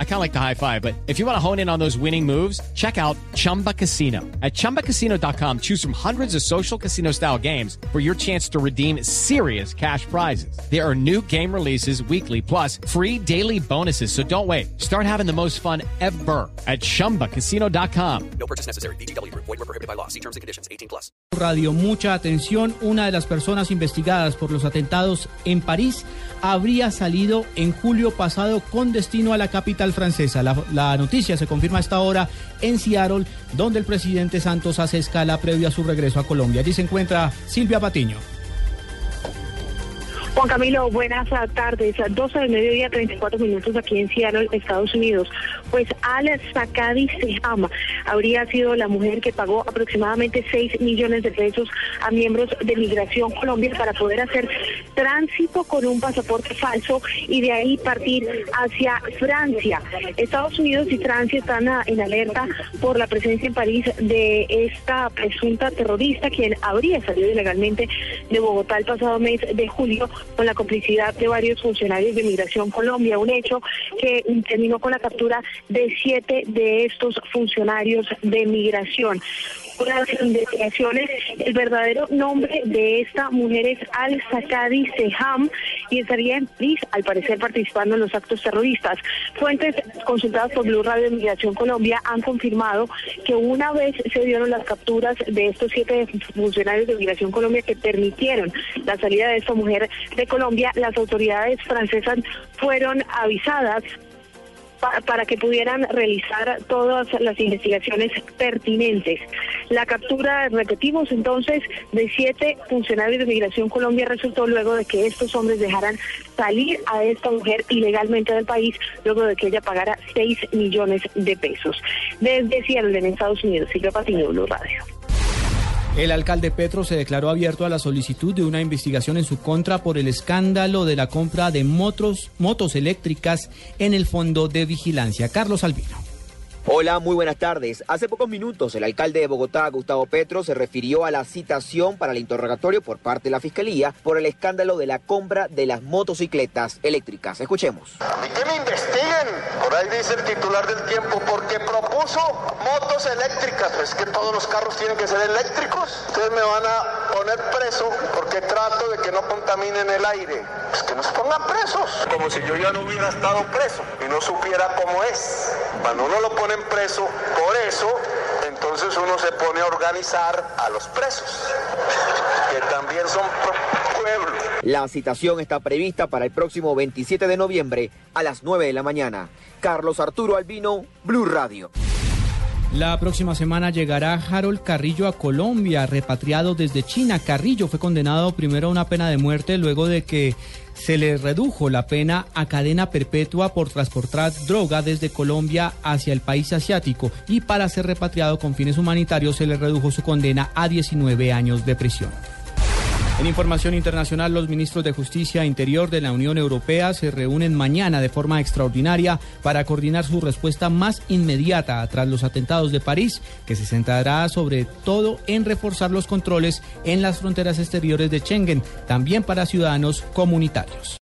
I kind of like the high five, but if you want to hone in on those winning moves, check out Chumba Casino. At ChumbaCasino.com, choose from hundreds of social casino style games for your chance to redeem serious cash prizes. There are new game releases weekly, plus free daily bonuses. So don't wait. Start having the most fun ever at ChumbaCasino.com. No purchase necessary. BGW. Void were prohibited by law. See terms and conditions. 18 plus. Radio, mucha atención. Una de las personas investigadas por los atentados en París habría salido en julio pasado con destino a la capital francesa. La, la, noticia se confirma a esta hora en Seattle, donde el presidente Santos hace escala previo a su regreso a Colombia. Allí se encuentra Silvia Patiño. Juan Camilo, buenas tardes. 12 del mediodía, 34 minutos aquí en Seattle, Estados Unidos. Pues Al Sakadi Seham habría sido la mujer que pagó aproximadamente 6 millones de pesos a miembros de Migración Colombia para poder hacer tránsito con un pasaporte falso y de ahí partir hacia Francia. Estados Unidos y Francia están en alerta por la presencia en París de esta presunta terrorista quien habría salido ilegalmente de Bogotá el pasado mes de julio con la complicidad de varios funcionarios de Migración Colombia, un hecho que terminó con la captura de siete de estos funcionarios de migración las investigaciones, el verdadero nombre de esta mujer es Al-Sakadi Seham y estaría en París, al parecer participando en los actos terroristas. Fuentes consultadas por Blue Radio Migración Colombia han confirmado que una vez se dieron las capturas de estos siete funcionarios de Migración Colombia que permitieron la salida de esta mujer de Colombia, las autoridades francesas fueron avisadas para que pudieran realizar todas las investigaciones pertinentes. La captura, repetimos entonces, de siete funcionarios de Migración Colombia resultó luego de que estos hombres dejaran salir a esta mujer ilegalmente del país, luego de que ella pagara 6 millones de pesos. Desde Seattle, en Estados Unidos, Silvia Patiño, Blue Radio. El alcalde Petro se declaró abierto a la solicitud de una investigación en su contra por el escándalo de la compra de motos, motos eléctricas en el Fondo de Vigilancia. Carlos Albino. Hola, muy buenas tardes. Hace pocos minutos el alcalde de Bogotá, Gustavo Petro, se refirió a la citación para el interrogatorio por parte de la Fiscalía por el escándalo de la compra de las motocicletas eléctricas. Escuchemos. A mí que me ahí dice el titular del tiempo, porque propuso motos eléctricas. Es que todos los carros tienen que ser eléctricos. Ustedes me van a poner preso porque trato de que no contaminen el aire. Pues que nos pongan presos, como si yo ya no hubiera estado preso y no supiera cómo es. Cuando uno lo pone preso por eso, entonces uno se pone a organizar a los presos, que también son La citación está prevista para el próximo 27 de noviembre a las 9 de la mañana. Carlos Arturo Albino, Blue Radio. La próxima semana llegará Harold Carrillo a Colombia, repatriado desde China. Carrillo fue condenado primero a una pena de muerte, luego de que se le redujo la pena a cadena perpetua por transportar droga desde Colombia hacia el país asiático y para ser repatriado con fines humanitarios se le redujo su condena a 19 años de prisión. En información internacional, los ministros de Justicia e Interior de la Unión Europea se reúnen mañana de forma extraordinaria para coordinar su respuesta más inmediata tras los atentados de París, que se centrará sobre todo en reforzar los controles en las fronteras exteriores de Schengen, también para ciudadanos comunitarios.